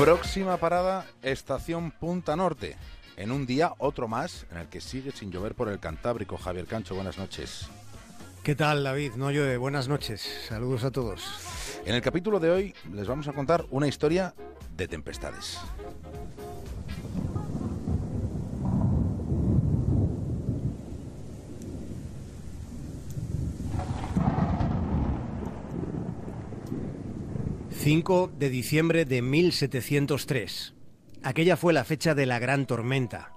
Próxima parada, estación Punta Norte. En un día, otro más, en el que sigue sin llover por el Cantábrico. Javier Cancho, buenas noches. ¿Qué tal, David? No llueve. Buenas noches. Saludos a todos. En el capítulo de hoy les vamos a contar una historia de tempestades. ...5 de diciembre de 1703. Aquella fue la fecha de la gran tormenta.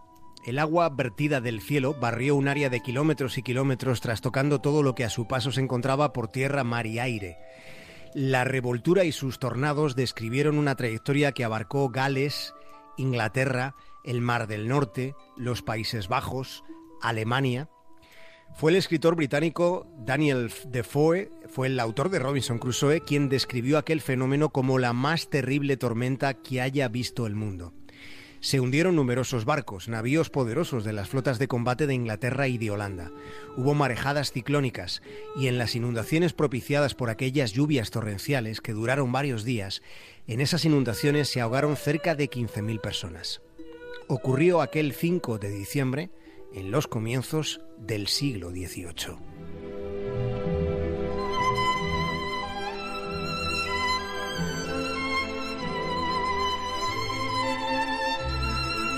El agua vertida del cielo barrió un área de kilómetros y kilómetros trastocando todo lo que a su paso se encontraba por tierra, mar y aire. La revoltura y sus tornados describieron una trayectoria que abarcó Gales, Inglaterra, el Mar del Norte, los Países Bajos, Alemania. Fue el escritor británico Daniel Defoe, fue el autor de Robinson Crusoe, quien describió aquel fenómeno como la más terrible tormenta que haya visto el mundo. Se hundieron numerosos barcos, navíos poderosos de las flotas de combate de Inglaterra y de Holanda. Hubo marejadas ciclónicas y en las inundaciones propiciadas por aquellas lluvias torrenciales que duraron varios días, en esas inundaciones se ahogaron cerca de 15.000 personas. Ocurrió aquel 5 de diciembre en los comienzos del siglo XVIII.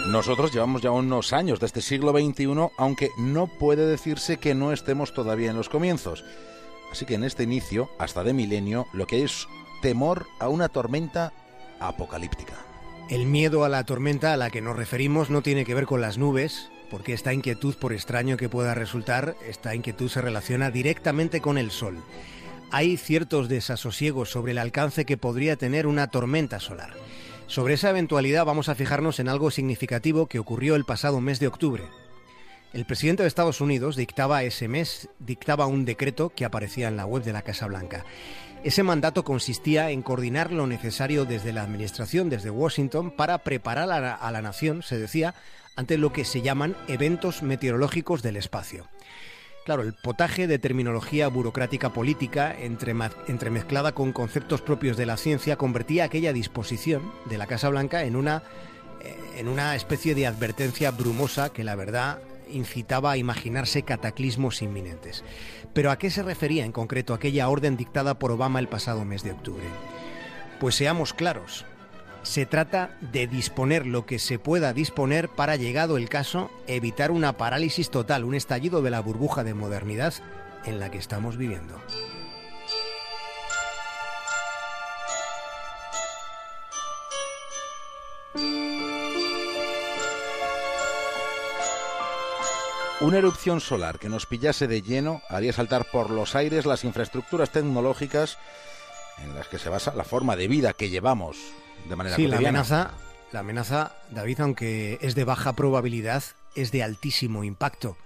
Nosotros llevamos ya unos años de este siglo XXI, aunque no puede decirse que no estemos todavía en los comienzos. Así que en este inicio, hasta de milenio, lo que es temor a una tormenta apocalíptica. El miedo a la tormenta a la que nos referimos no tiene que ver con las nubes, porque esta inquietud, por extraño que pueda resultar, esta inquietud se relaciona directamente con el Sol. Hay ciertos desasosiegos sobre el alcance que podría tener una tormenta solar. Sobre esa eventualidad vamos a fijarnos en algo significativo que ocurrió el pasado mes de octubre. El presidente de Estados Unidos dictaba ese mes, dictaba un decreto que aparecía en la web de la Casa Blanca. Ese mandato consistía en coordinar lo necesario desde la Administración, desde Washington, para preparar a la, a la nación, se decía, ante lo que se llaman eventos meteorológicos del espacio. Claro, el potaje de terminología burocrática política entremezclada con conceptos propios de la ciencia convertía aquella disposición de la Casa Blanca en una, eh, en una especie de advertencia brumosa que la verdad incitaba a imaginarse cataclismos inminentes. Pero ¿a qué se refería en concreto aquella orden dictada por Obama el pasado mes de octubre? Pues seamos claros, se trata de disponer lo que se pueda disponer para, llegado el caso, evitar una parálisis total, un estallido de la burbuja de modernidad en la que estamos viviendo. Una erupción solar que nos pillase de lleno haría saltar por los aires las infraestructuras tecnológicas en las que se basa la forma de vida que llevamos de manera Sí, la amenaza, la amenaza, David, aunque es de baja probabilidad, es de altísimo impacto.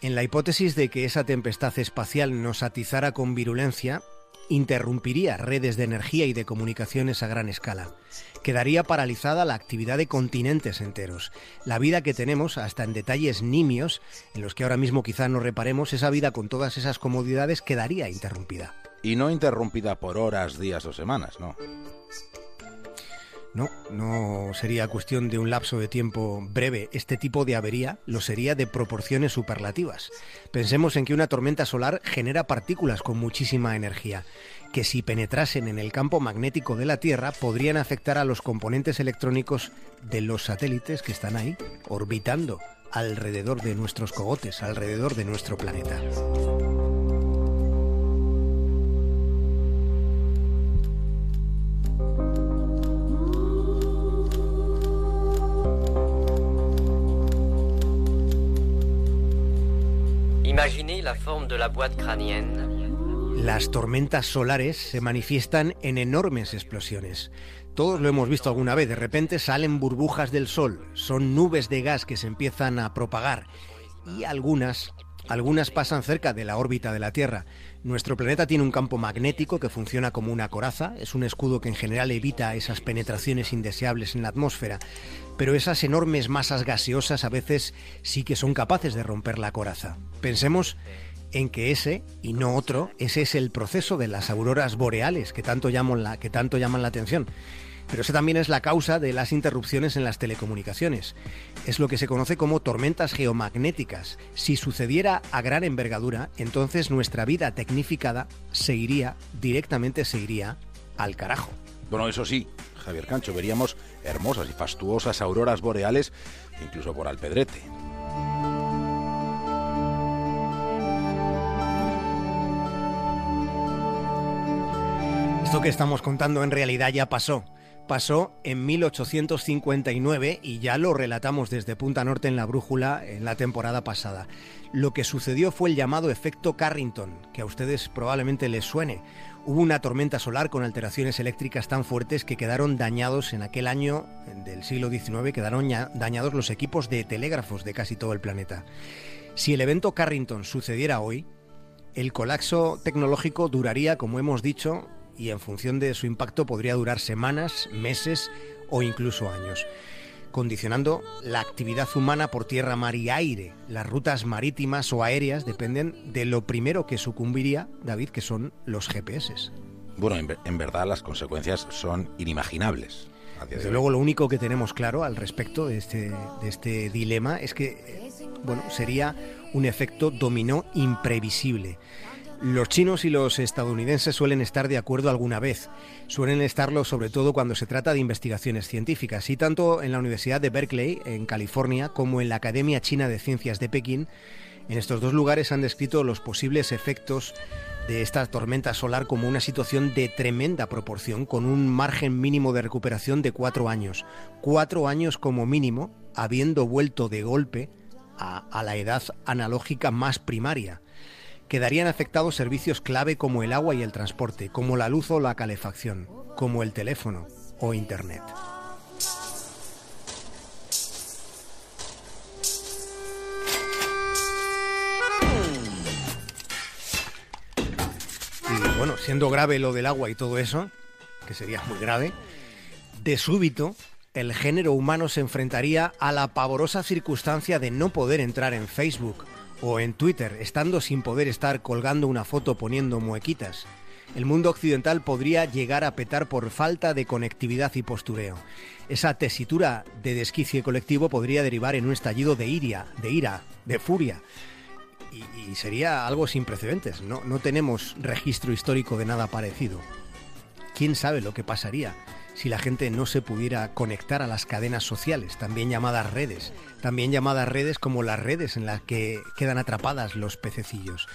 En la hipótesis de que esa tempestad espacial nos atizara con virulencia, interrumpiría redes de energía y de comunicaciones a gran escala. Quedaría paralizada la actividad de continentes enteros. La vida que tenemos, hasta en detalles nimios, en los que ahora mismo quizá no reparemos, esa vida con todas esas comodidades quedaría interrumpida. Y no interrumpida por horas, días o semanas, no. No, no sería cuestión de un lapso de tiempo breve. Este tipo de avería lo sería de proporciones superlativas. Pensemos en que una tormenta solar genera partículas con muchísima energía, que si penetrasen en el campo magnético de la Tierra podrían afectar a los componentes electrónicos de los satélites que están ahí, orbitando alrededor de nuestros cogotes, alrededor de nuestro planeta. Imaginez la forme de la boîte crânienne. Las tormentas solares se manifiestan en enormes explosiones. Todos lo hemos visto alguna vez, de repente salen burbujas del sol, son nubes de gas que se empiezan a propagar y algunas algunas pasan cerca de la órbita de la Tierra. Nuestro planeta tiene un campo magnético que funciona como una coraza, es un escudo que en general evita esas penetraciones indeseables en la atmósfera, pero esas enormes masas gaseosas a veces sí que son capaces de romper la coraza. Pensemos en que ese y no otro, ese es el proceso de las auroras boreales que tanto llaman la, que tanto llaman la atención. Pero esa también es la causa de las interrupciones en las telecomunicaciones. Es lo que se conoce como tormentas geomagnéticas. Si sucediera a gran envergadura, entonces nuestra vida tecnificada seguiría, directamente seguiría al carajo. Bueno, eso sí, Javier Cancho, veríamos hermosas y fastuosas auroras boreales, incluso por Alpedrete. Esto que estamos contando en realidad ya pasó. Pasó en 1859 y ya lo relatamos desde Punta Norte en la Brújula en la temporada pasada. Lo que sucedió fue el llamado efecto Carrington, que a ustedes probablemente les suene. Hubo una tormenta solar con alteraciones eléctricas tan fuertes que quedaron dañados en aquel año del siglo XIX, quedaron dañados los equipos de telégrafos de casi todo el planeta. Si el evento Carrington sucediera hoy, el colapso tecnológico duraría, como hemos dicho, y en función de su impacto podría durar semanas, meses o incluso años, condicionando la actividad humana por tierra, mar y aire. Las rutas marítimas o aéreas dependen de lo primero que sucumbiría, David, que son los GPS. Bueno, en, verdad las consecuencias son inimaginables. Desde luego lo único que tenemos claro al respecto de este, de este dilema es que bueno, sería un efecto dominó imprevisible. Los chinos y los estadounidenses suelen estar de acuerdo alguna vez. Suelen estarlo sobre todo cuando se trata de investigaciones científicas. Y tanto en la Universidad de Berkeley, en California, como en la Academia China de Ciencias de Pekín, en estos dos lugares han descrito los posibles efectos de esta tormenta solar como una situación de tremenda proporción, con un margen mínimo de recuperación de cuatro años. Cuatro años como mínimo, habiendo vuelto de golpe a, a la edad analógica más primaria quedarían afectados servicios clave como el agua y el transporte, como la luz o la calefacción, como el teléfono o Internet. Y bueno, siendo grave lo del agua y todo eso, que sería muy grave, de súbito el género humano se enfrentaría a la pavorosa circunstancia de no poder entrar en Facebook o en Twitter, estando sin poder estar colgando una foto poniendo muequitas. El mundo occidental podría llegar a petar por falta de conectividad y postureo. Esa tesitura de desquicie colectivo podría derivar en un estallido de iria, de ira, de furia. Y, sería algo sin precedentes. No, no tenemos registro histórico de nada parecido. ¿Quién sabe lo que pasaría si la gente no se pudiera conectar a las cadenas sociales, también llamadas redes, también llamadas redes como las redes en las que quedan atrapadas los pececillos.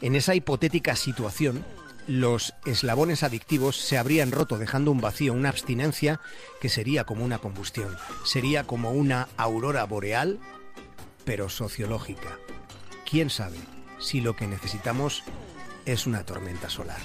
En esa hipotética situación, los eslabones adictivos se habrían roto dejando un vacío, una abstinencia que sería como una combustión, sería como una aurora boreal, pero sociológica. ¿Quién sabe si lo que necesitamos es una tormenta solar?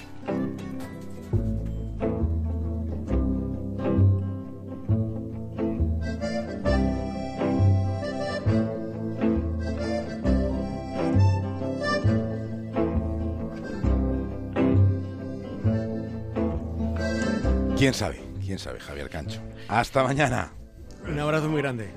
¿Quién sabe? ¿Quién sabe, Javier Cancho? Hasta mañana. Un abrazo muy grande.